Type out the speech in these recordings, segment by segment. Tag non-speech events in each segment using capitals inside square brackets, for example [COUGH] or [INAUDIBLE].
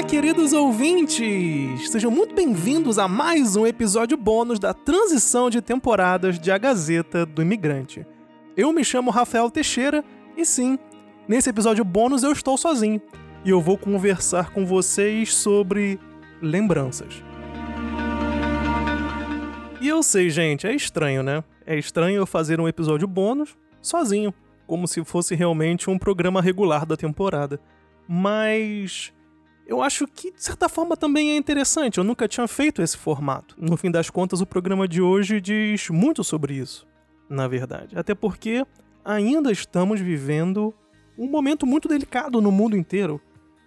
Olá, queridos ouvintes! Sejam muito bem-vindos a mais um episódio bônus da transição de temporadas de A Gazeta do Imigrante. Eu me chamo Rafael Teixeira e sim, nesse episódio bônus eu estou sozinho e eu vou conversar com vocês sobre lembranças. E eu sei, gente, é estranho, né? É estranho eu fazer um episódio bônus sozinho, como se fosse realmente um programa regular da temporada. Mas eu acho que de certa forma também é interessante. Eu nunca tinha feito esse formato. No fim das contas, o programa de hoje diz muito sobre isso, na verdade. Até porque ainda estamos vivendo um momento muito delicado no mundo inteiro.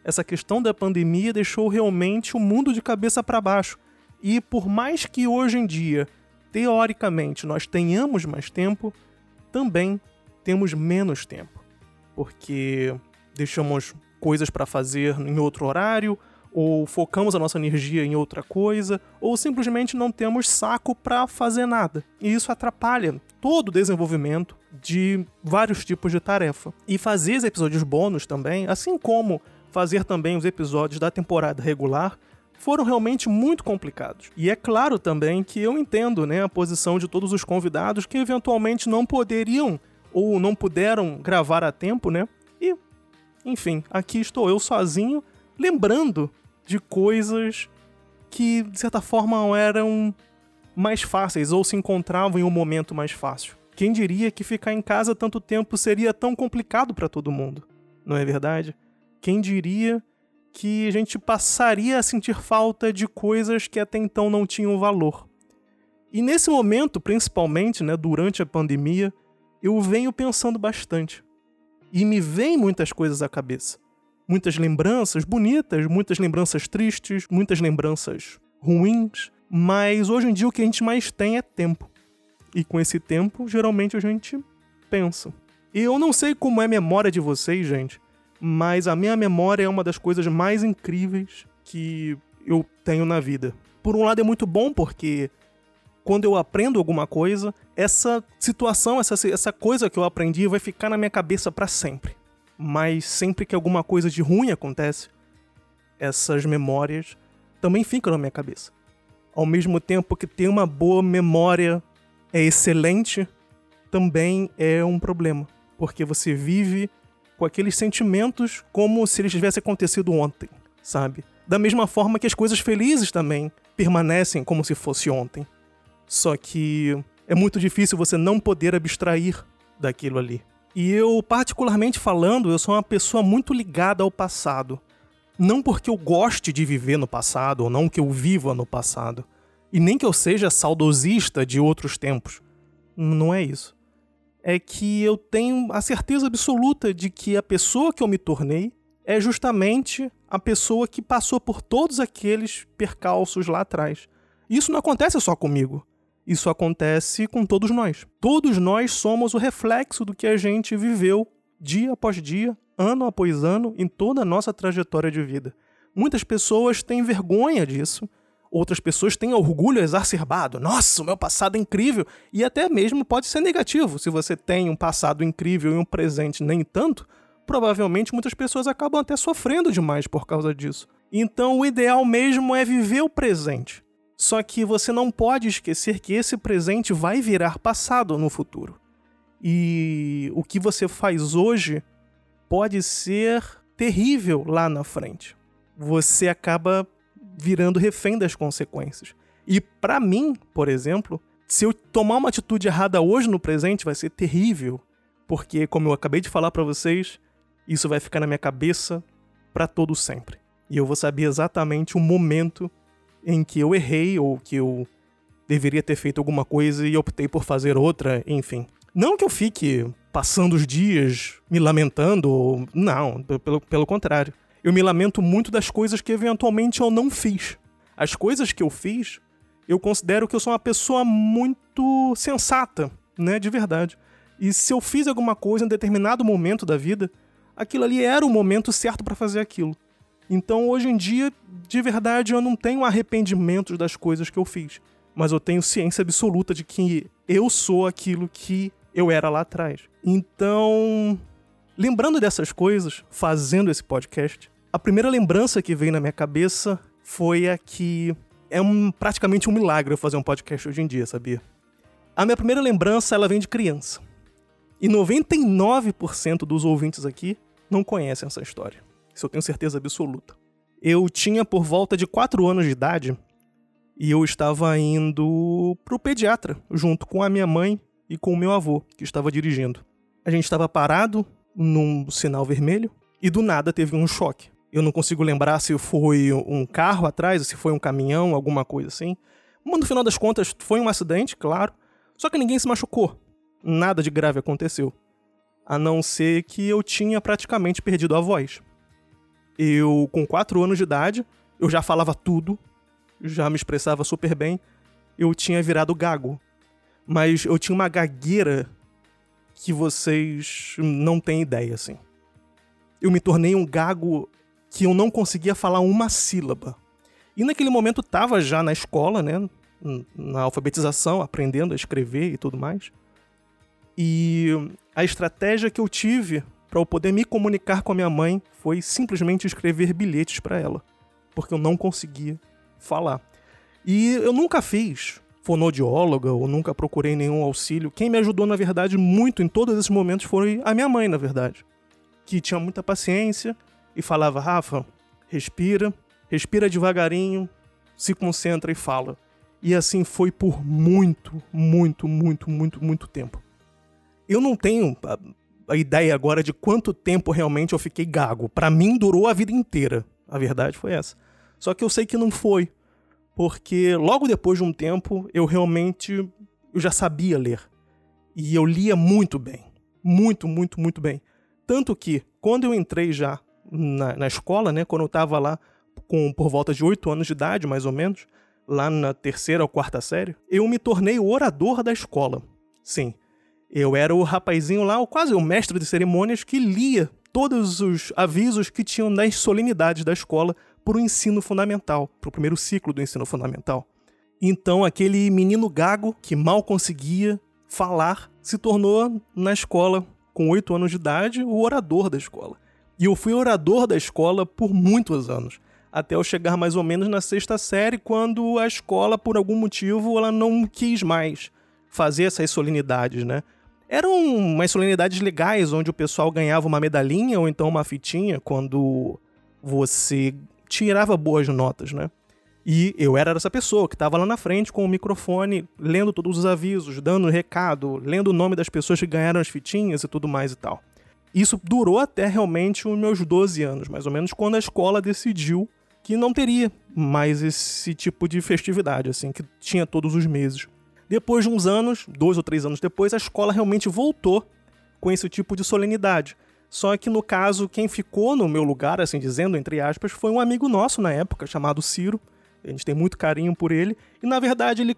Essa questão da pandemia deixou realmente o mundo de cabeça para baixo. E por mais que hoje em dia, teoricamente, nós tenhamos mais tempo, também temos menos tempo. Porque deixamos coisas para fazer em outro horário, ou focamos a nossa energia em outra coisa, ou simplesmente não temos saco para fazer nada. E isso atrapalha todo o desenvolvimento de vários tipos de tarefa. E fazer os episódios bônus também, assim como fazer também os episódios da temporada regular, foram realmente muito complicados. E é claro também que eu entendo né, a posição de todos os convidados que eventualmente não poderiam ou não puderam gravar a tempo, né? Enfim, aqui estou eu sozinho, lembrando de coisas que, de certa forma, eram mais fáceis ou se encontravam em um momento mais fácil. Quem diria que ficar em casa tanto tempo seria tão complicado para todo mundo? Não é verdade? Quem diria que a gente passaria a sentir falta de coisas que até então não tinham valor? E nesse momento, principalmente, né, durante a pandemia, eu venho pensando bastante e me vêm muitas coisas à cabeça. Muitas lembranças bonitas, muitas lembranças tristes, muitas lembranças ruins, mas hoje em dia o que a gente mais tem é tempo. E com esse tempo, geralmente a gente pensa. E eu não sei como é a memória de vocês, gente, mas a minha memória é uma das coisas mais incríveis que eu tenho na vida. Por um lado é muito bom porque quando eu aprendo alguma coisa, essa situação, essa, essa coisa que eu aprendi vai ficar na minha cabeça para sempre. Mas sempre que alguma coisa de ruim acontece, essas memórias também ficam na minha cabeça. Ao mesmo tempo que ter uma boa memória é excelente, também é um problema. Porque você vive com aqueles sentimentos como se eles tivessem acontecido ontem, sabe? Da mesma forma que as coisas felizes também permanecem como se fosse ontem. Só que é muito difícil você não poder abstrair daquilo ali. E eu, particularmente falando, eu sou uma pessoa muito ligada ao passado. Não porque eu goste de viver no passado, ou não que eu viva no passado. E nem que eu seja saudosista de outros tempos. Não é isso. É que eu tenho a certeza absoluta de que a pessoa que eu me tornei é justamente a pessoa que passou por todos aqueles percalços lá atrás. Isso não acontece só comigo. Isso acontece com todos nós. Todos nós somos o reflexo do que a gente viveu dia após dia, ano após ano, em toda a nossa trajetória de vida. Muitas pessoas têm vergonha disso, outras pessoas têm orgulho exacerbado. Nossa, o meu passado é incrível! E até mesmo pode ser negativo. Se você tem um passado incrível e um presente nem tanto, provavelmente muitas pessoas acabam até sofrendo demais por causa disso. Então, o ideal mesmo é viver o presente. Só que você não pode esquecer que esse presente vai virar passado no futuro. E o que você faz hoje pode ser terrível lá na frente. Você acaba virando refém das consequências. E para mim, por exemplo, se eu tomar uma atitude errada hoje no presente vai ser terrível, porque como eu acabei de falar para vocês, isso vai ficar na minha cabeça para todo sempre. E eu vou saber exatamente o momento em que eu errei ou que eu deveria ter feito alguma coisa e optei por fazer outra, enfim. Não que eu fique passando os dias me lamentando, não, pelo, pelo contrário. Eu me lamento muito das coisas que eventualmente eu não fiz. As coisas que eu fiz, eu considero que eu sou uma pessoa muito sensata, né, de verdade. E se eu fiz alguma coisa em determinado momento da vida, aquilo ali era o momento certo para fazer aquilo. Então, hoje em dia, de verdade, eu não tenho arrependimentos das coisas que eu fiz. Mas eu tenho ciência absoluta de que eu sou aquilo que eu era lá atrás. Então, lembrando dessas coisas, fazendo esse podcast, A primeira lembrança que veio na minha cabeça foi a que é um, praticamente um milagre eu fazer um podcast hoje em dia, sabia? A minha primeira lembrança, ela vem de criança. E 99% dos ouvintes aqui não conhecem essa história. Isso eu tenho certeza absoluta. Eu tinha por volta de 4 anos de idade e eu estava indo pro pediatra junto com a minha mãe e com o meu avô, que estava dirigindo. A gente estava parado num sinal vermelho e do nada teve um choque. Eu não consigo lembrar se foi um carro atrás, se foi um caminhão, alguma coisa assim. Mas no final das contas foi um acidente, claro. Só que ninguém se machucou. Nada de grave aconteceu. A não ser que eu tinha praticamente perdido a voz. Eu, com 4 anos de idade, eu já falava tudo, já me expressava super bem, eu tinha virado gago. Mas eu tinha uma gagueira que vocês não têm ideia, assim. Eu me tornei um gago que eu não conseguia falar uma sílaba. E naquele momento tava já na escola, né? Na alfabetização, aprendendo a escrever e tudo mais. E a estratégia que eu tive para eu poder me comunicar com a minha mãe foi simplesmente escrever bilhetes para ela, porque eu não conseguia falar. E eu nunca fiz fonodióloga ou nunca procurei nenhum auxílio. Quem me ajudou, na verdade, muito em todos esses momentos foi a minha mãe, na verdade, que tinha muita paciência e falava: Rafa, respira, respira devagarinho, se concentra e fala. E assim foi por muito, muito, muito, muito, muito tempo. Eu não tenho a ideia agora de quanto tempo realmente eu fiquei gago. Para mim durou a vida inteira. A verdade foi essa. Só que eu sei que não foi, porque logo depois de um tempo eu realmente eu já sabia ler. E eu lia muito bem. Muito, muito, muito bem. Tanto que quando eu entrei já na, na escola, né, quando eu estava lá com por volta de 8 anos de idade, mais ou menos, lá na terceira ou quarta série, eu me tornei o orador da escola. Sim, eu era o rapazinho lá, quase o mestre de cerimônias, que lia todos os avisos que tinham nas solenidades da escola para o ensino fundamental, para o primeiro ciclo do ensino fundamental. Então, aquele menino gago que mal conseguia falar se tornou, na escola, com oito anos de idade, o orador da escola. E eu fui orador da escola por muitos anos, até eu chegar mais ou menos na sexta série, quando a escola, por algum motivo, ela não quis mais fazer essas solenidades, né? Eram umas solenidades legais onde o pessoal ganhava uma medalhinha ou então uma fitinha quando você tirava boas notas, né? E eu era essa pessoa que estava lá na frente com o microfone, lendo todos os avisos, dando recado, lendo o nome das pessoas que ganharam as fitinhas e tudo mais e tal. Isso durou até realmente os meus 12 anos, mais ou menos, quando a escola decidiu que não teria mais esse tipo de festividade, assim, que tinha todos os meses. Depois de uns anos, dois ou três anos depois, a escola realmente voltou com esse tipo de solenidade. Só que no caso, quem ficou no meu lugar, assim dizendo, entre aspas, foi um amigo nosso na época, chamado Ciro. A gente tem muito carinho por ele. E na verdade ele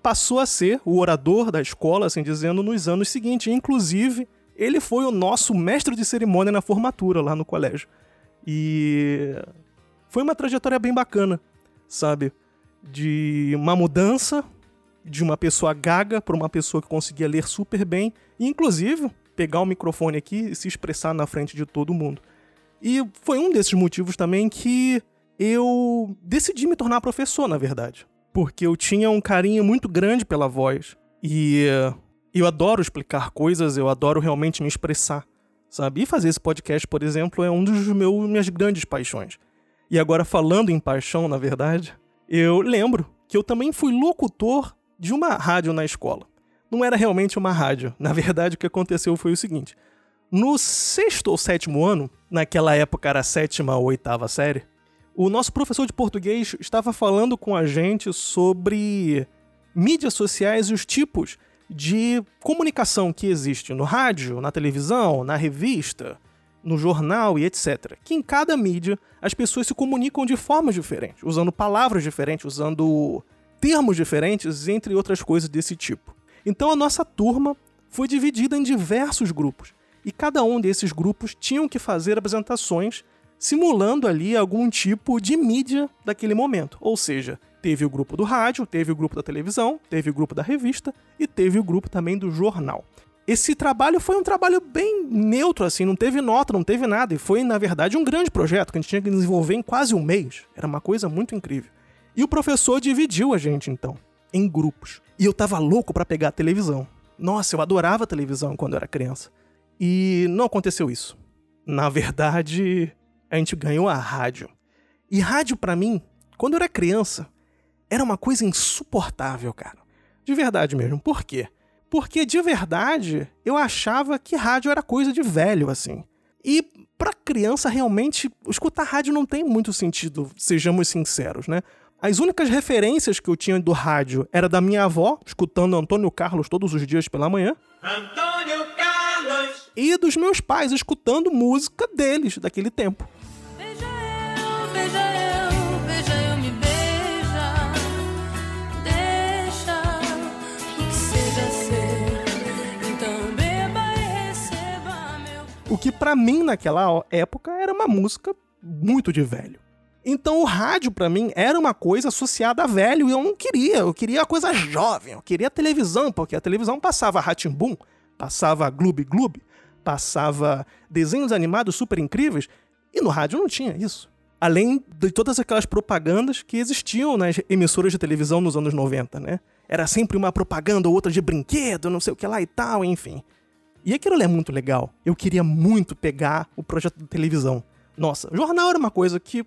passou a ser o orador da escola, assim dizendo, nos anos seguintes. Inclusive, ele foi o nosso mestre de cerimônia na formatura lá no colégio. E foi uma trajetória bem bacana, sabe? De uma mudança de uma pessoa gaga para uma pessoa que conseguia ler super bem e, inclusive, pegar o microfone aqui e se expressar na frente de todo mundo. E foi um desses motivos também que eu decidi me tornar professor, na verdade. Porque eu tinha um carinho muito grande pela voz. E eu adoro explicar coisas, eu adoro realmente me expressar, sabe? E fazer esse podcast, por exemplo, é um dos meus minhas grandes paixões. E agora falando em paixão, na verdade, eu lembro que eu também fui locutor de uma rádio na escola. Não era realmente uma rádio. Na verdade, o que aconteceu foi o seguinte: no sexto ou sétimo ano, naquela época era a sétima ou oitava série, o nosso professor de português estava falando com a gente sobre mídias sociais e os tipos de comunicação que existe no rádio, na televisão, na revista, no jornal e etc. Que em cada mídia as pessoas se comunicam de formas diferentes, usando palavras diferentes, usando termos diferentes, entre outras coisas desse tipo. Então a nossa turma foi dividida em diversos grupos, e cada um desses grupos tinham que fazer apresentações simulando ali algum tipo de mídia daquele momento. Ou seja, teve o grupo do rádio, teve o grupo da televisão, teve o grupo da revista e teve o grupo também do jornal. esse trabalho foi um trabalho bem neutro, assim, não teve nota, não teve nada. E foi, na verdade, um grande projeto que a gente tinha que desenvolver em quase um mês. Era uma coisa muito incrível. E o professor dividiu a gente, então, em grupos. E eu tava louco para pegar a televisão. Nossa, eu adorava a televisão quando eu era criança. E não aconteceu isso. Na verdade, a gente ganhou a rádio. E rádio, para mim, quando eu era criança, era uma coisa insuportável, cara. De verdade mesmo. Por quê? Porque de verdade eu achava que rádio era coisa de velho, assim. E pra criança, realmente, escutar rádio não tem muito sentido, sejamos sinceros, né? As únicas referências que eu tinha do rádio era da minha avó, escutando Antônio Carlos todos os dias pela manhã. Antônio Carlos! E dos meus pais, escutando música deles, daquele tempo. O que para mim naquela época era uma música muito de velho. Então o rádio para mim era uma coisa associada a velho e eu não queria, eu queria a coisa jovem, eu queria a televisão, porque a televisão passava Ratimbum, passava Gloob Gloob, passava desenhos animados super incríveis e no rádio não tinha isso. Além de todas aquelas propagandas que existiam nas emissoras de televisão nos anos 90, né? Era sempre uma propaganda ou outra de brinquedo, não sei o que lá e tal, enfim. E aquilo é muito legal. Eu queria muito pegar o projeto de televisão. Nossa, jornal era uma coisa que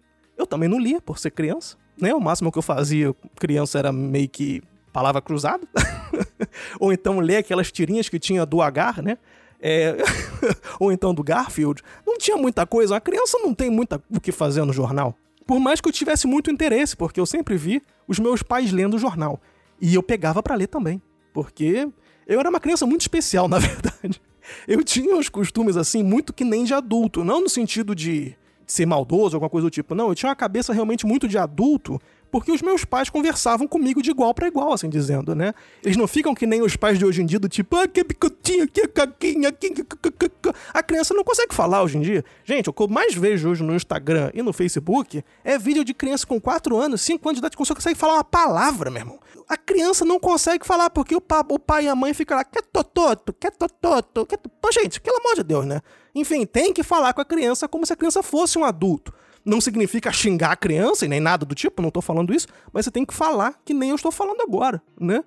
também não lia por ser criança, né? O máximo que eu fazia criança era meio que palavra cruzada. [LAUGHS] Ou então ler aquelas tirinhas que tinha do Agar, né? É... [LAUGHS] Ou então do Garfield. Não tinha muita coisa. A criança não tem muito o que fazer no jornal. Por mais que eu tivesse muito interesse, porque eu sempre vi os meus pais lendo o jornal. E eu pegava para ler também. Porque eu era uma criança muito especial, [LAUGHS] na verdade eu tinha uns costumes assim, muito que nem de adulto. Não no sentido de ser maldoso, alguma coisa do tipo. Não, eu tinha uma cabeça realmente muito de adulto, porque os meus pais conversavam comigo de igual para igual, assim dizendo, né? Eles não ficam que nem os pais de hoje em dia, do tipo, ah, que picotinho, que caquinha, que... A criança não consegue falar hoje em dia. Gente, o que eu mais vejo hoje no Instagram e no Facebook é vídeo de criança com 4 anos, 5 anos de idade, que consegue falar uma palavra, meu irmão. A criança não consegue falar porque o, pa, o pai e a mãe ficam lá, quer tototo, quer tototo, quer... Pô, gente, pelo amor de Deus, né? Enfim, tem que falar com a criança como se a criança fosse um adulto. Não significa xingar a criança e nem nada do tipo, não tô falando isso, mas você tem que falar que nem eu estou falando agora, né?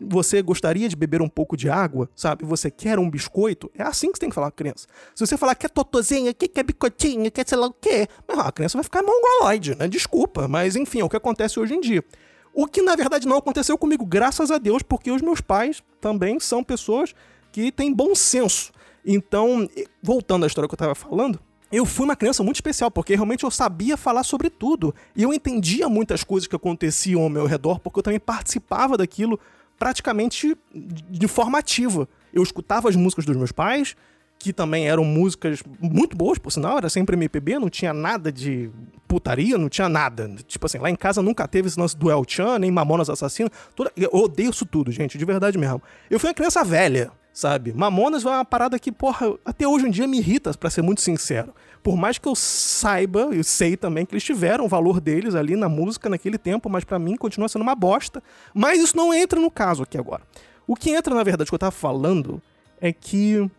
Você gostaria de beber um pouco de água, sabe? Você quer um biscoito? É assim que você tem que falar com a criança. Se você falar que é totozinha, que é bicotinho, que é sei lá o quê, a criança vai ficar mongoloide, né? Desculpa, mas enfim, é o que acontece hoje em dia. O que na verdade não aconteceu comigo, graças a Deus, porque os meus pais também são pessoas que têm bom senso. Então, voltando à história que eu estava falando, eu fui uma criança muito especial, porque realmente eu sabia falar sobre tudo. E eu entendia muitas coisas que aconteciam ao meu redor, porque eu também participava daquilo praticamente de forma ativa. Eu escutava as músicas dos meus pais, que também eram músicas muito boas, por sinal, era sempre MPB, não tinha nada de putaria, não tinha nada. Tipo assim, lá em casa nunca teve esse lance do El Chan, nem Mamonas Assassino. Toda... Eu odeio isso tudo, gente, de verdade mesmo. Eu fui uma criança velha sabe? Mamonas é uma parada que, porra, até hoje em dia me irrita, para ser muito sincero. Por mais que eu saiba, eu sei também que eles tiveram o valor deles ali na música naquele tempo, mas para mim continua sendo uma bosta. Mas isso não entra no caso aqui agora. O que entra, na verdade, que eu tava falando é que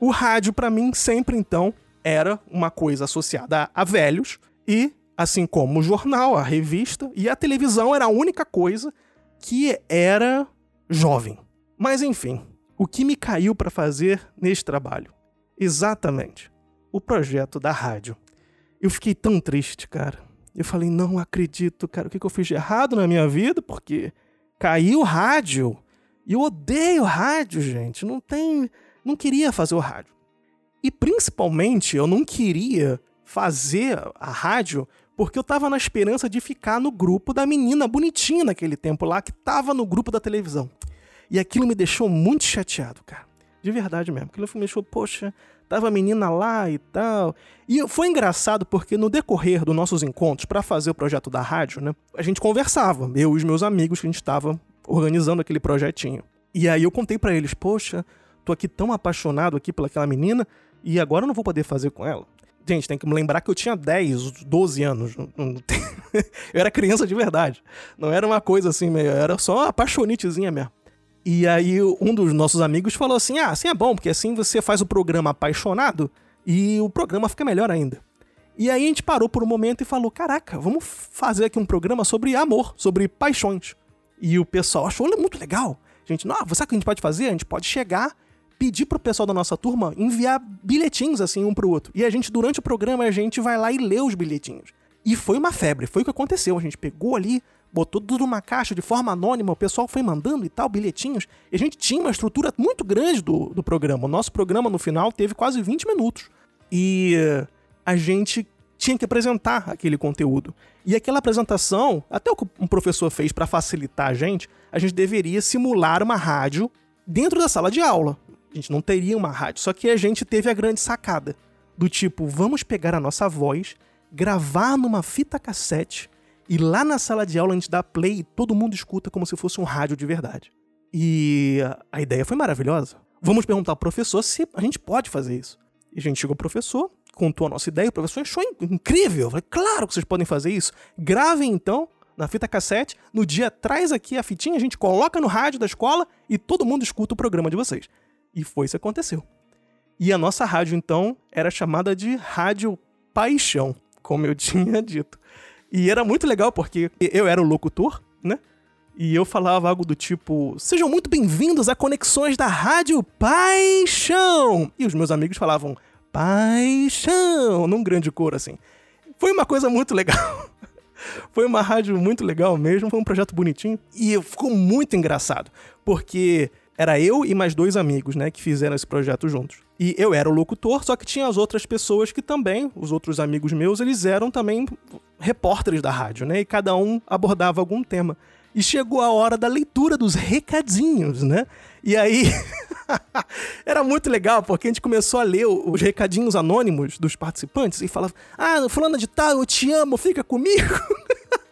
o rádio, para mim, sempre então era uma coisa associada a, velhos e, assim como o jornal, a revista e a televisão era a única coisa que era jovem. Mas enfim, o que me caiu para fazer neste trabalho? Exatamente, o projeto da rádio. Eu fiquei tão triste, cara. Eu falei, não acredito, cara, o que eu fiz de errado na minha vida? Porque caiu o rádio. E eu odeio rádio, gente. Não tem. Não queria fazer o rádio. E principalmente, eu não queria fazer a rádio porque eu tava na esperança de ficar no grupo da menina bonitinha naquele tempo lá, que tava no grupo da televisão. E aquilo me deixou muito chateado, cara. De verdade mesmo. Aquilo me deixou, poxa, tava a menina lá e tal. E foi engraçado porque no decorrer dos nossos encontros para fazer o projeto da rádio, né, a gente conversava, eu e os meus amigos que a gente estava organizando aquele projetinho. E aí eu contei para eles, poxa, tô aqui tão apaixonado aqui pelaquela menina e agora eu não vou poder fazer com ela. Gente, tem que me lembrar que eu tinha 10, 12 anos. [LAUGHS] eu era criança de verdade. Não era uma coisa assim, meio, era só uma apaixonitezinha mesmo. E aí um dos nossos amigos falou assim: ah, assim é bom, porque assim você faz o programa apaixonado e o programa fica melhor ainda. E aí a gente parou por um momento e falou: caraca, vamos fazer aqui um programa sobre amor, sobre paixões. E o pessoal achou muito legal. A gente, não, sabe o que a gente pode fazer? A gente pode chegar, pedir pro pessoal da nossa turma enviar bilhetinhos assim um pro outro. E a gente, durante o programa, a gente vai lá e lê os bilhetinhos. E foi uma febre, foi o que aconteceu. A gente pegou ali, botou tudo numa caixa de forma anônima, o pessoal foi mandando e tal, bilhetinhos. E a gente tinha uma estrutura muito grande do, do programa. O nosso programa, no final, teve quase 20 minutos. E a gente tinha que apresentar aquele conteúdo. E aquela apresentação, até o que um professor fez para facilitar a gente, a gente deveria simular uma rádio dentro da sala de aula. A gente não teria uma rádio, só que a gente teve a grande sacada do tipo, vamos pegar a nossa voz, gravar numa fita cassete e lá na sala de aula a gente dá play e todo mundo escuta como se fosse um rádio de verdade. E a ideia foi maravilhosa. Vamos perguntar ao professor se a gente pode fazer isso. E a gente chegou ao professor, contou a nossa ideia, o professor achou incrível. Eu falei, claro que vocês podem fazer isso. Gravem então na fita cassete, no dia traz aqui a fitinha, a gente coloca no rádio da escola e todo mundo escuta o programa de vocês. E foi isso que aconteceu. E a nossa rádio então era chamada de Rádio Paixão, como eu [LAUGHS] tinha dito. E era muito legal porque eu era o locutor, né? E eu falava algo do tipo: Sejam muito bem-vindos a Conexões da Rádio Paixão! E os meus amigos falavam: paixão, num grande coro assim. Foi uma coisa muito legal. [LAUGHS] foi uma rádio muito legal mesmo, foi um projeto bonitinho e ficou muito engraçado, porque era eu e mais dois amigos, né, que fizeram esse projeto juntos. E eu era o locutor, só que tinha as outras pessoas que também, os outros amigos meus, eles eram também repórteres da rádio, né? E cada um abordava algum tema. E chegou a hora da leitura dos recadinhos, né? E aí [LAUGHS] era muito legal, porque a gente começou a ler os recadinhos anônimos dos participantes e falava: Ah, fulano de tal, eu te amo, fica comigo. [LAUGHS]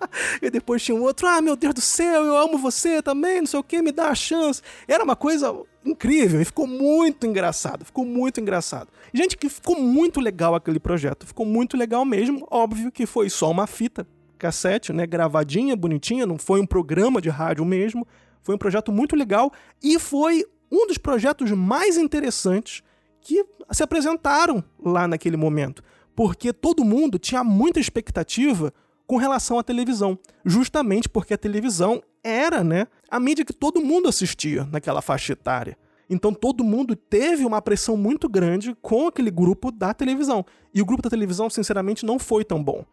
[LAUGHS] e depois tinha um outro, ah, meu Deus do céu, eu amo você também, não sei o que, me dá a chance. Era uma coisa incrível e ficou muito engraçado, ficou muito engraçado. Gente, que ficou muito legal aquele projeto, ficou muito legal mesmo. Óbvio que foi só uma fita cassete, né, gravadinha, bonitinha, não foi um programa de rádio mesmo, foi um projeto muito legal e foi um dos projetos mais interessantes que se apresentaram lá naquele momento, porque todo mundo tinha muita expectativa com relação à televisão, justamente porque a televisão era, né, a mídia que todo mundo assistia naquela faixa etária. Então todo mundo teve uma pressão muito grande com aquele grupo da televisão. E o grupo da televisão, sinceramente, não foi tão bom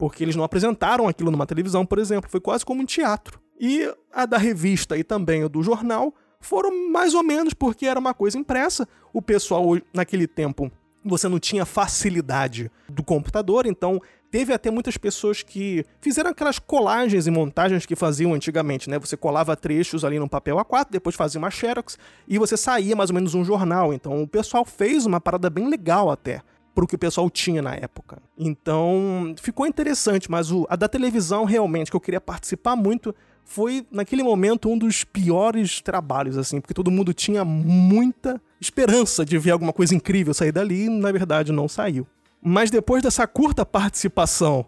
porque eles não apresentaram aquilo numa televisão, por exemplo, foi quase como um teatro. E a da revista e também o do jornal foram mais ou menos porque era uma coisa impressa. O pessoal naquele tempo você não tinha facilidade do computador, então teve até muitas pessoas que fizeram aquelas colagens e montagens que faziam antigamente, né? Você colava trechos ali num papel A4, depois fazia uma xerox e você saía mais ou menos um jornal. Então o pessoal fez uma parada bem legal até pro que o pessoal tinha na época. Então, ficou interessante, mas o, a da televisão realmente, que eu queria participar muito, foi naquele momento um dos piores trabalhos, assim, porque todo mundo tinha muita esperança de ver alguma coisa incrível sair dali e, na verdade, não saiu. Mas depois dessa curta participação,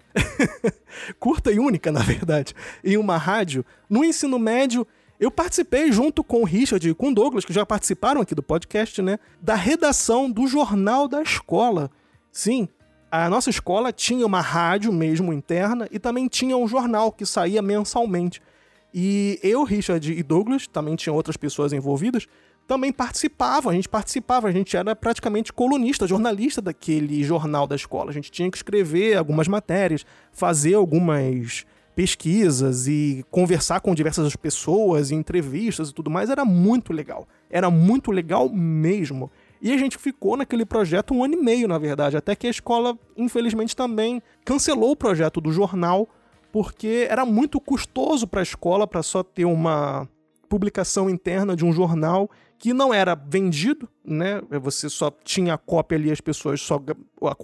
[LAUGHS] curta e única, na verdade, em uma rádio, no ensino médio, eu participei junto com o Richard e com o Douglas, que já participaram aqui do podcast, né? Da redação do jornal da escola. Sim, a nossa escola tinha uma rádio mesmo interna e também tinha um jornal que saía mensalmente. E eu, Richard e Douglas, também tinham outras pessoas envolvidas, também participavam, a gente participava, a gente era praticamente colunista, jornalista daquele jornal da escola. A gente tinha que escrever algumas matérias, fazer algumas pesquisas e conversar com diversas pessoas, e entrevistas e tudo mais, era muito legal. Era muito legal mesmo. E a gente ficou naquele projeto um ano e meio, na verdade, até que a escola, infelizmente, também cancelou o projeto do jornal, porque era muito custoso para a escola para só ter uma publicação interna de um jornal que não era vendido, né? Você só tinha a cópia ali, as pessoas só.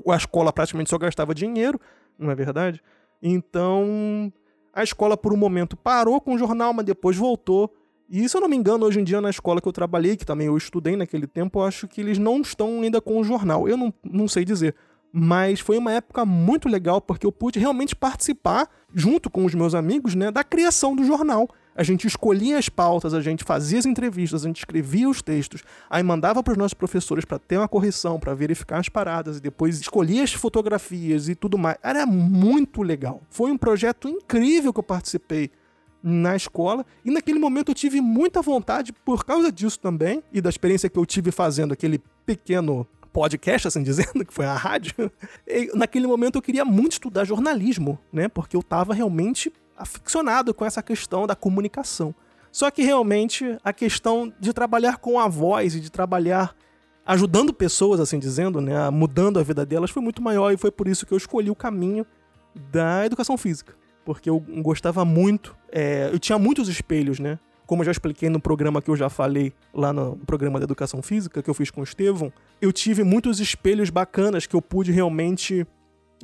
A escola praticamente só gastava dinheiro, não é verdade? Então, a escola por um momento parou com o jornal, mas depois voltou. E se eu não me engano, hoje em dia na escola que eu trabalhei, que também eu estudei naquele tempo, eu acho que eles não estão ainda com o jornal. Eu não, não sei dizer. Mas foi uma época muito legal porque eu pude realmente participar, junto com os meus amigos, né, da criação do jornal. A gente escolhia as pautas, a gente fazia as entrevistas, a gente escrevia os textos, aí mandava para os nossos professores para ter uma correção, para verificar as paradas e depois escolhia as fotografias e tudo mais. Era muito legal. Foi um projeto incrível que eu participei na escola e naquele momento eu tive muita vontade por causa disso também e da experiência que eu tive fazendo aquele pequeno podcast, assim dizendo, [LAUGHS] que foi a rádio, e naquele momento eu queria muito estudar jornalismo, né? Porque eu estava realmente aficionado com essa questão da comunicação. Só que realmente a questão de trabalhar com a voz e de trabalhar ajudando pessoas, assim dizendo, né, mudando a vida delas, foi muito maior e foi por isso que eu escolhi o caminho da educação física. Porque eu gostava muito, é, eu tinha muitos espelhos, né? como eu já expliquei no programa que eu já falei lá no programa da educação física que eu fiz com o Estevão, eu tive muitos espelhos bacanas que eu pude realmente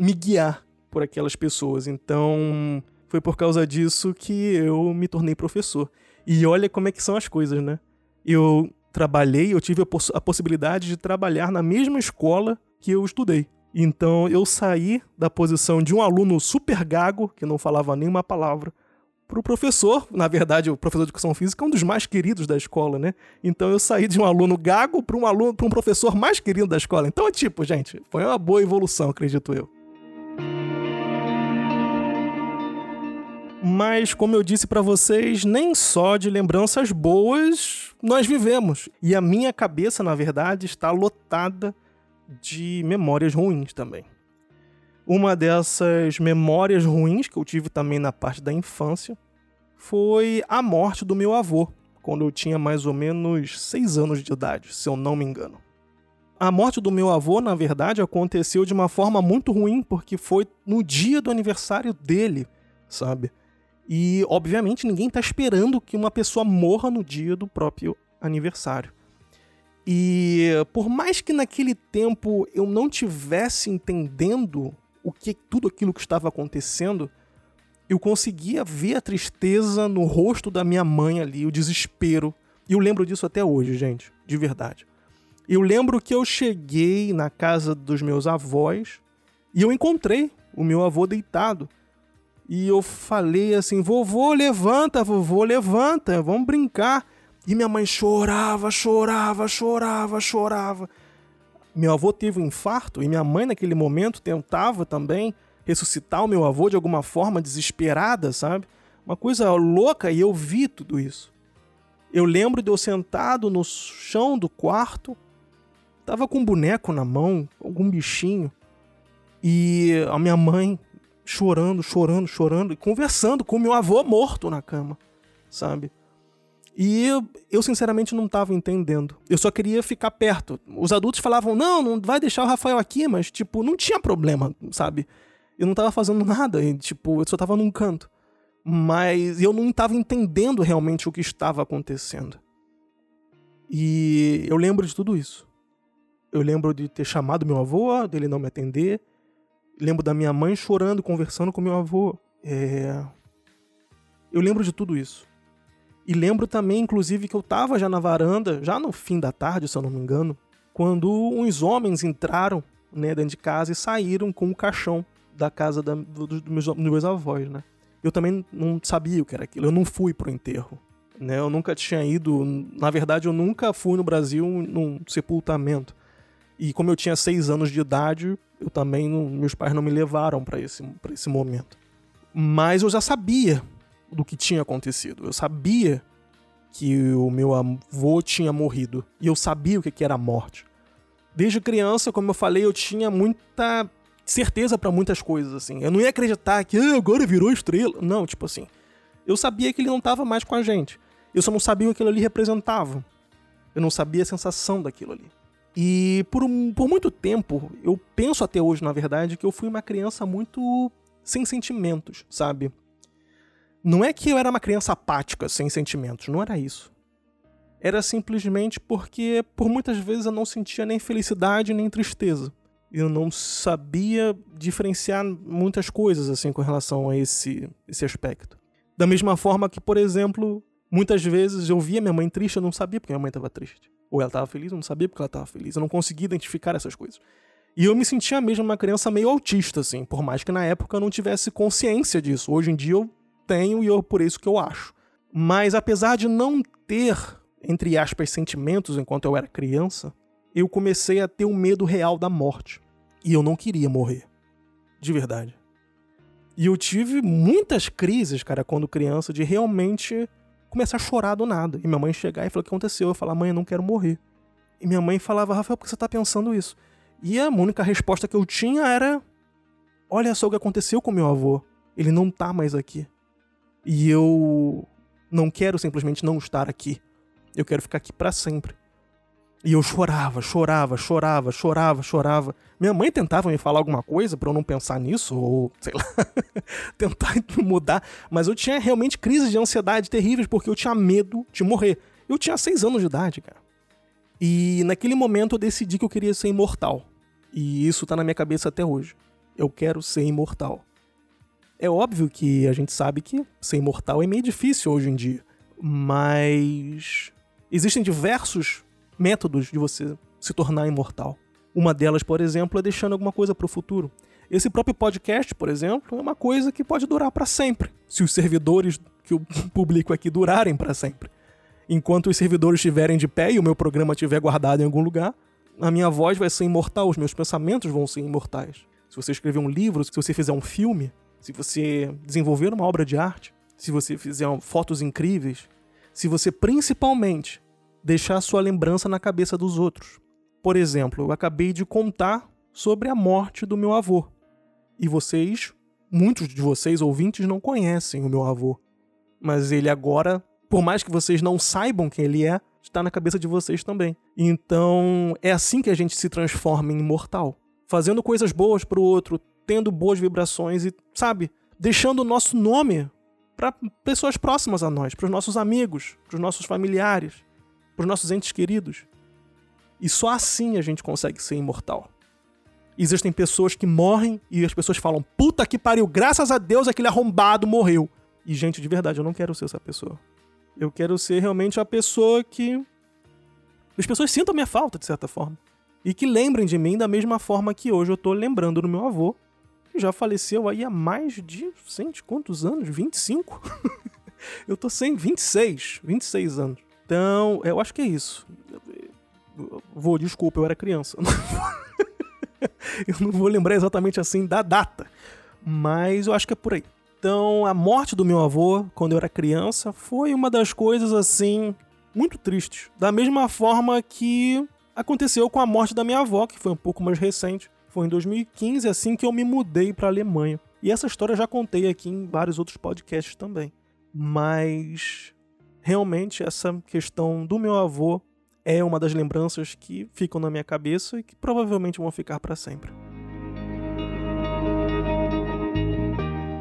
me guiar por aquelas pessoas. Então, foi por causa disso que eu me tornei professor. E olha como é que são as coisas, né? Eu trabalhei, eu tive a, poss a possibilidade de trabalhar na mesma escola que eu estudei. Então, eu saí da posição de um aluno super gago, que não falava nenhuma palavra, para o professor, na verdade, o professor de educação física é um dos mais queridos da escola, né? Então eu saí de um aluno gago para um aluno, para um professor mais querido da escola. Então, tipo, gente, foi uma boa evolução, acredito eu. Mas, como eu disse para vocês, nem só de lembranças boas nós vivemos. E a minha cabeça, na verdade, está lotada de memórias ruins também. Uma dessas memórias ruins que eu tive também na parte da infância foi a morte do meu avô, quando eu tinha mais ou menos seis anos de idade, se eu não me engano. A morte do meu avô, na verdade, aconteceu de uma forma muito ruim, porque foi no dia do aniversário dele, sabe? E, obviamente, ninguém tá esperando que uma pessoa morra no dia do próprio aniversário. E por mais que naquele tempo eu não tivesse entendendo o que tudo aquilo que estava acontecendo, eu conseguia ver a tristeza no rosto da minha mãe ali, o desespero. E eu lembro disso até hoje, gente, de verdade. Eu lembro que eu cheguei na casa dos meus avós e eu encontrei o meu avô deitado. E eu falei assim: vovô, levanta, vovô, levanta, vamos brincar. E minha mãe chorava, chorava, chorava, chorava. Meu avô teve um infarto e minha mãe, naquele momento, tentava também ressuscitar o meu avô de alguma forma desesperada, sabe? Uma coisa louca e eu vi tudo isso. Eu lembro de eu sentado no chão do quarto, tava com um boneco na mão, algum bichinho, e a minha mãe chorando, chorando, chorando, e conversando com meu avô morto na cama, sabe? E eu, eu, sinceramente não estava entendendo. Eu só queria ficar perto. Os adultos falavam: "Não, não vai deixar o Rafael aqui", mas tipo, não tinha problema, sabe? Eu não estava fazendo nada, e, tipo, eu só estava num canto. Mas eu não estava entendendo realmente o que estava acontecendo. E eu lembro de tudo isso. Eu lembro de ter chamado meu avô, dele não me atender. Lembro da minha mãe chorando, conversando com meu avô. É... Eu lembro de tudo isso. E lembro também, inclusive, que eu tava já na varanda, já no fim da tarde, se eu não me engano, quando uns homens entraram né, dentro de casa e saíram com o caixão da casa da, do, meus, dos meus avós, né? Eu também não sabia o que era aquilo, eu não fui pro enterro. Né? Eu nunca tinha ido, na verdade, eu nunca fui no Brasil num sepultamento. E como eu tinha seis anos de idade, eu também não, meus pais não me levaram para esse, pra esse momento. Mas eu já sabia do que tinha acontecido. Eu sabia que o meu avô tinha morrido. E eu sabia o que era a morte. Desde criança, como eu falei, eu tinha muita certeza para muitas coisas, assim. Eu não ia acreditar que ah, agora virou estrela. Não, tipo assim. Eu sabia que ele não estava mais com a gente. Eu só não sabia o que aquilo ali representava. Eu não sabia a sensação daquilo ali. E por, um, por muito tempo, eu penso até hoje, na verdade, que eu fui uma criança muito sem sentimentos, sabe? Não é que eu era uma criança apática, sem sentimentos, não era isso. Era simplesmente porque, por muitas vezes, eu não sentia nem felicidade nem tristeza. Eu não sabia diferenciar muitas coisas, assim, com relação a esse, esse aspecto. Da mesma forma que, por exemplo, muitas vezes eu via minha mãe triste, eu não sabia porque minha mãe estava triste. Ou ela estava feliz, eu não sabia porque ela estava feliz. Eu não conseguia identificar essas coisas. E eu me sentia mesmo uma criança meio autista, assim, por mais que na época eu não tivesse consciência disso. Hoje em dia eu tenho e eu, por isso que eu acho. Mas apesar de não ter, entre aspas, sentimentos enquanto eu era criança, eu comecei a ter um medo real da morte. E eu não queria morrer. De verdade. E eu tive muitas crises, cara, quando criança, de realmente começar a chorar do nada. E minha mãe chegar e falar: O que aconteceu? Eu falar: Mãe, eu não quero morrer. E minha mãe falava: Rafael, por que você tá pensando isso? E a única resposta que eu tinha era: Olha só o que aconteceu com meu avô. Ele não tá mais aqui. E eu não quero simplesmente não estar aqui. Eu quero ficar aqui para sempre. E eu chorava, chorava, chorava, chorava, chorava. Minha mãe tentava me falar alguma coisa para eu não pensar nisso, ou sei lá, [LAUGHS] tentar mudar. Mas eu tinha realmente crises de ansiedade terríveis porque eu tinha medo de morrer. Eu tinha seis anos de idade, cara. E naquele momento eu decidi que eu queria ser imortal. E isso tá na minha cabeça até hoje. Eu quero ser imortal. É óbvio que a gente sabe que ser imortal é meio difícil hoje em dia. Mas existem diversos métodos de você se tornar imortal. Uma delas, por exemplo, é deixando alguma coisa para o futuro. Esse próprio podcast, por exemplo, é uma coisa que pode durar para sempre, se os servidores que eu [LAUGHS] publico aqui durarem para sempre. Enquanto os servidores estiverem de pé e o meu programa estiver guardado em algum lugar, a minha voz vai ser imortal, os meus pensamentos vão ser imortais. Se você escrever um livro, se você fizer um filme, se você desenvolver uma obra de arte, se você fizer fotos incríveis, se você principalmente deixar sua lembrança na cabeça dos outros. Por exemplo, eu acabei de contar sobre a morte do meu avô. E vocês, muitos de vocês ouvintes, não conhecem o meu avô. Mas ele agora, por mais que vocês não saibam quem ele é, está na cabeça de vocês também. Então, é assim que a gente se transforma em imortal. Fazendo coisas boas para o outro, tendo boas vibrações e, sabe, deixando o nosso nome para pessoas próximas a nós, para os nossos amigos, para os nossos familiares para os nossos entes queridos. E só assim a gente consegue ser imortal. Existem pessoas que morrem e as pessoas falam: puta que pariu, graças a Deus aquele arrombado morreu. E, gente, de verdade, eu não quero ser essa pessoa. Eu quero ser realmente a pessoa que. As pessoas sintam minha falta, de certa forma. E que lembrem de mim da mesma forma que hoje eu tô lembrando do meu avô, que já faleceu aí há mais de. Sente quantos anos? 25? [LAUGHS] eu tô sem 26. 26 anos. Então, eu acho que é isso. Vou, desculpa, eu era criança. [LAUGHS] eu não vou lembrar exatamente assim da data, mas eu acho que é por aí. Então, a morte do meu avô, quando eu era criança, foi uma das coisas assim muito tristes. Da mesma forma que aconteceu com a morte da minha avó, que foi um pouco mais recente. Foi em 2015, assim que eu me mudei para a Alemanha. E essa história eu já contei aqui em vários outros podcasts também. Mas realmente essa questão do meu avô é uma das lembranças que ficam na minha cabeça e que provavelmente vão ficar para sempre.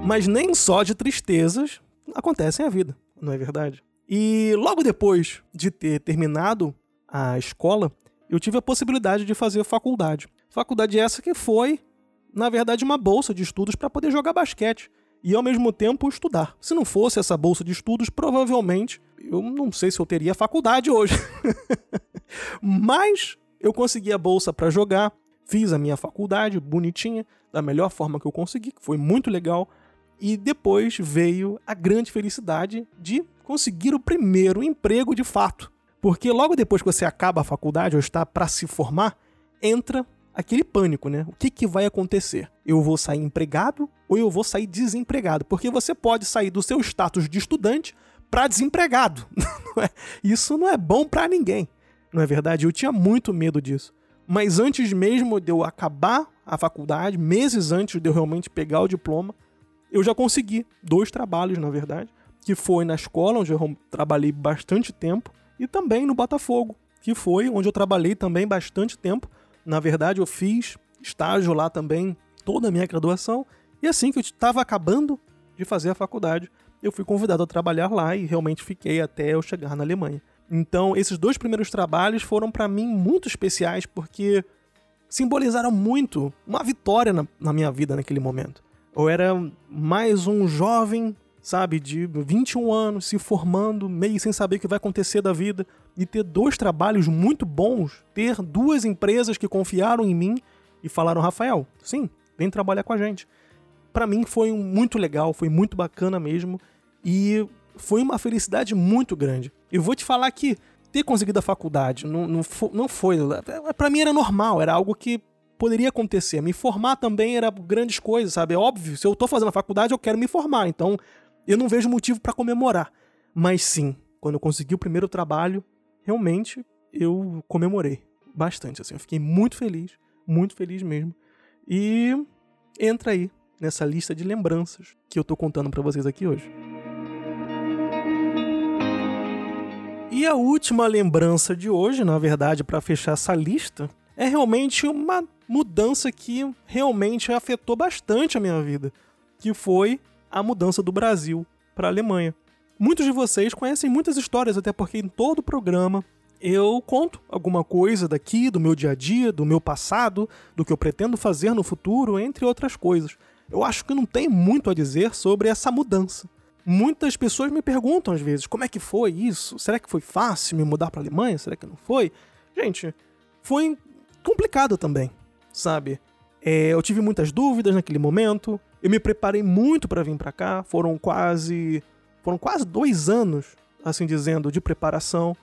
Mas nem só de tristezas acontecem a vida, não é verdade? E logo depois de ter terminado a escola, eu tive a possibilidade de fazer faculdade. Faculdade essa que foi, na verdade, uma bolsa de estudos para poder jogar basquete e ao mesmo tempo estudar. Se não fosse essa bolsa de estudos, provavelmente eu não sei se eu teria faculdade hoje. [LAUGHS] Mas eu consegui a bolsa para jogar, fiz a minha faculdade bonitinha, da melhor forma que eu consegui, que foi muito legal. E depois veio a grande felicidade de conseguir o primeiro emprego de fato. Porque logo depois que você acaba a faculdade ou está para se formar, entra aquele pânico, né? O que, que vai acontecer? Eu vou sair empregado ou eu vou sair desempregado? Porque você pode sair do seu status de estudante para desempregado. [LAUGHS] É? Isso não é bom para ninguém, não é verdade? Eu tinha muito medo disso. Mas antes mesmo de eu acabar a faculdade, meses antes de eu realmente pegar o diploma, eu já consegui dois trabalhos, na verdade, que foi na escola, onde eu trabalhei bastante tempo, e também no Botafogo, que foi onde eu trabalhei também bastante tempo. Na verdade, eu fiz estágio lá também, toda a minha graduação, e assim que eu estava acabando de fazer a faculdade, eu fui convidado a trabalhar lá e realmente fiquei até eu chegar na Alemanha. Então, esses dois primeiros trabalhos foram para mim muito especiais porque simbolizaram muito uma vitória na, na, minha vida naquele momento. Eu era mais um jovem, sabe, de 21 anos, se formando, meio sem saber o que vai acontecer da vida, e ter dois trabalhos muito bons, ter duas empresas que confiaram em mim e falaram: Rafael, sim, vem trabalhar com a gente. Para mim foi muito legal, foi muito bacana mesmo. E foi uma felicidade muito grande. Eu vou te falar que ter conseguido a faculdade não, não, não foi. para mim era normal, era algo que poderia acontecer. Me formar também era grandes coisas, sabe? É óbvio, se eu tô fazendo a faculdade, eu quero me formar. Então, eu não vejo motivo para comemorar. Mas sim, quando eu consegui o primeiro trabalho, realmente eu comemorei bastante. Assim, eu fiquei muito feliz, muito feliz mesmo. E entra aí nessa lista de lembranças que eu tô contando para vocês aqui hoje. E a última lembrança de hoje, na verdade, para fechar essa lista, é realmente uma mudança que realmente afetou bastante a minha vida, que foi a mudança do Brasil para a Alemanha. Muitos de vocês conhecem muitas histórias, até porque em todo o programa eu conto alguma coisa daqui, do meu dia a dia, do meu passado, do que eu pretendo fazer no futuro, entre outras coisas. Eu acho que não tem muito a dizer sobre essa mudança. Muitas pessoas me perguntam às vezes como é que foi isso? Será que foi fácil me mudar para a Alemanha? Será que não foi? Gente, foi complicado também, sabe? É, eu tive muitas dúvidas naquele momento. Eu me preparei muito para vir para cá. Foram quase, foram quase dois anos, assim dizendo, de preparação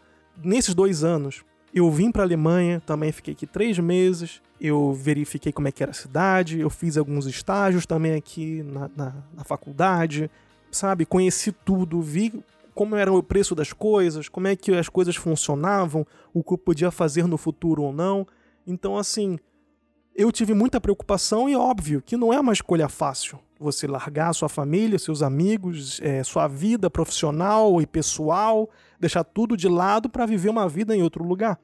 nesses dois anos, eu vim para a Alemanha, também fiquei aqui três meses. Eu verifiquei como é que era a cidade, eu fiz alguns estágios também aqui na, na, na faculdade, sabe? Conheci tudo, vi como era o preço das coisas, como é que as coisas funcionavam, o que eu podia fazer no futuro ou não. Então, assim, eu tive muita preocupação e óbvio que não é uma escolha fácil você largar sua família, seus amigos, é, sua vida profissional e pessoal, deixar tudo de lado para viver uma vida em outro lugar.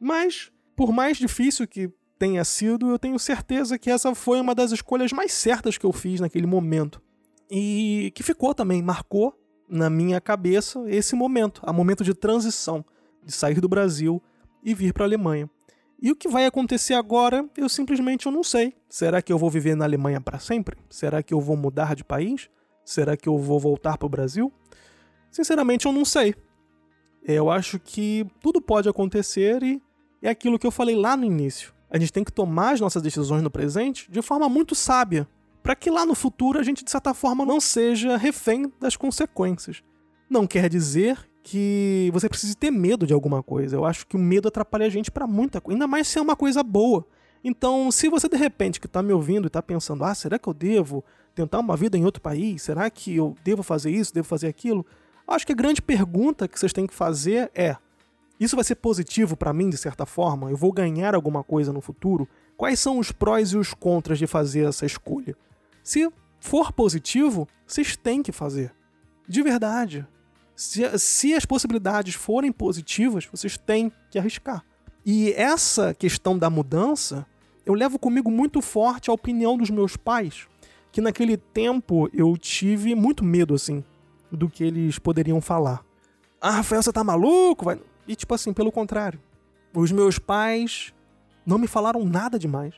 Mas, por mais difícil que tenha sido, eu tenho certeza que essa foi uma das escolhas mais certas que eu fiz naquele momento. E que ficou também, marcou na minha cabeça esse momento, a momento de transição, de sair do Brasil e vir para a Alemanha. E o que vai acontecer agora, eu simplesmente eu não sei. Será que eu vou viver na Alemanha para sempre? Será que eu vou mudar de país? Será que eu vou voltar para o Brasil? Sinceramente, eu não sei. Eu acho que tudo pode acontecer e é aquilo que eu falei lá no início. A gente tem que tomar as nossas decisões no presente de forma muito sábia, para que lá no futuro a gente, de certa forma, não seja refém das consequências. Não quer dizer que você precisa ter medo de alguma coisa. Eu acho que o medo atrapalha a gente para muita coisa, ainda mais se é uma coisa boa. Então, se você de repente que está me ouvindo e está pensando, ah, será que eu devo tentar uma vida em outro país? Será que eu devo fazer isso, devo fazer aquilo? Acho que a grande pergunta que vocês têm que fazer é: isso vai ser positivo para mim de certa forma? Eu vou ganhar alguma coisa no futuro? Quais são os prós e os contras de fazer essa escolha? Se for positivo, vocês têm que fazer. De verdade. Se, se as possibilidades forem positivas, vocês têm que arriscar. E essa questão da mudança, eu levo comigo muito forte a opinião dos meus pais, que naquele tempo eu tive muito medo, assim, do que eles poderiam falar. Ah, Rafael, você tá maluco? Vai... E tipo assim, pelo contrário. Os meus pais não me falaram nada demais.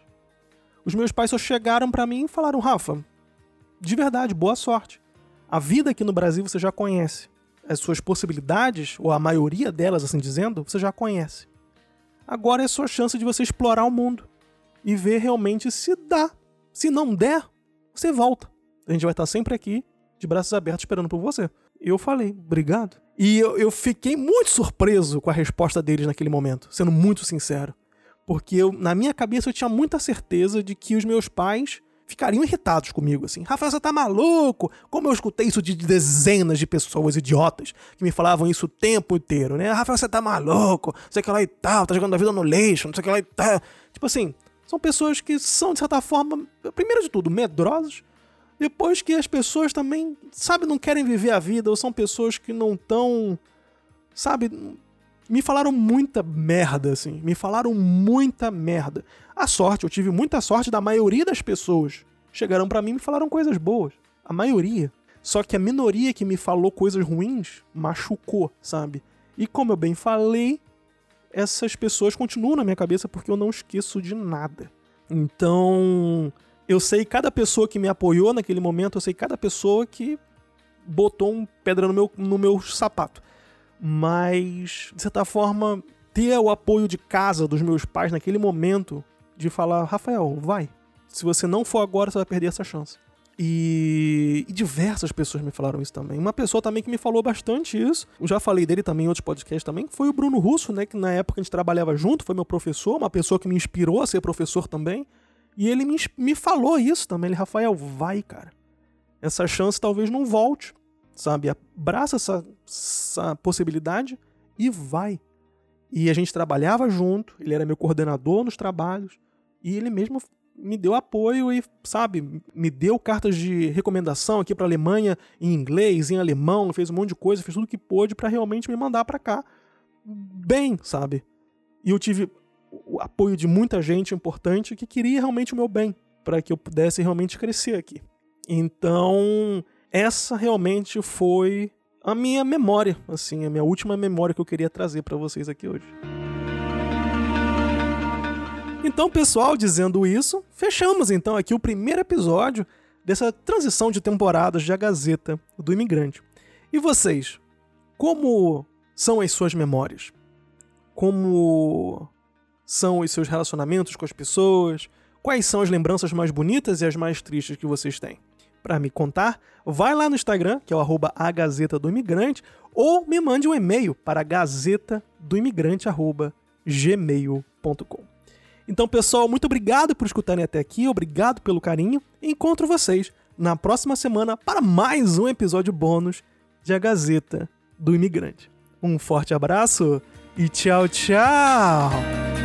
Os meus pais só chegaram para mim e falaram: Rafa, de verdade, boa sorte. A vida aqui no Brasil você já conhece as suas possibilidades, ou a maioria delas, assim dizendo, você já conhece. Agora é a sua chance de você explorar o mundo e ver realmente se dá. Se não der, você volta. A gente vai estar sempre aqui, de braços abertos, esperando por você. E eu falei, obrigado. E eu, eu fiquei muito surpreso com a resposta deles naquele momento, sendo muito sincero. Porque eu, na minha cabeça eu tinha muita certeza de que os meus pais ficariam irritados comigo, assim. Rafael, você tá maluco? Como eu escutei isso de dezenas de pessoas idiotas que me falavam isso o tempo inteiro, né? Rafael, você tá maluco? Não sei o que lá e tal, tá jogando a vida no lixo, não sei o que lá e tal. Tipo assim, são pessoas que são, de certa forma, primeiro de tudo, medrosas. Depois que as pessoas também, sabe, não querem viver a vida, ou são pessoas que não estão, sabe, me falaram muita merda, assim. Me falaram muita merda. A sorte, eu tive muita sorte da maioria das pessoas. Chegaram para mim e me falaram coisas boas. A maioria. Só que a minoria que me falou coisas ruins machucou, sabe? E como eu bem falei, essas pessoas continuam na minha cabeça porque eu não esqueço de nada. Então, eu sei cada pessoa que me apoiou naquele momento, eu sei cada pessoa que botou um pedra no meu, no meu sapato mas de certa forma ter o apoio de casa dos meus pais naquele momento de falar, Rafael, vai. Se você não for agora, você vai perder essa chance. E, e, diversas pessoas me falaram isso também. Uma pessoa também que me falou bastante isso, eu já falei dele também em outros podcasts também, foi o Bruno Russo, né? Que na época a gente trabalhava junto, foi meu professor, uma pessoa que me inspirou a ser professor também. E ele me, me falou isso também. Ele, Rafael, vai, cara. Essa chance talvez não volte, sabe? Abraça essa, essa possibilidade e vai. E a gente trabalhava junto, ele era meu coordenador nos trabalhos, e ele mesmo me deu apoio e, sabe, me deu cartas de recomendação aqui para Alemanha em inglês, em alemão, fez um monte de coisa, fez tudo que pôde para realmente me mandar para cá bem, sabe? E eu tive o apoio de muita gente importante que queria realmente o meu bem, para que eu pudesse realmente crescer aqui. Então, essa realmente foi a minha memória, assim, a minha última memória que eu queria trazer para vocês aqui hoje. Então, pessoal, dizendo isso, fechamos então aqui o primeiro episódio dessa transição de temporadas de A Gazeta do Imigrante. E vocês, como são as suas memórias? Como são os seus relacionamentos com as pessoas? Quais são as lembranças mais bonitas e as mais tristes que vocês têm? Para me contar, vai lá no Instagram, que é o arroba Gazeta do Imigrante, ou me mande um e-mail para gazetadoimigrante.gmail.com. Então, pessoal, muito obrigado por escutarem até aqui, obrigado pelo carinho encontro vocês na próxima semana para mais um episódio bônus de A Gazeta do Imigrante. Um forte abraço e tchau, tchau!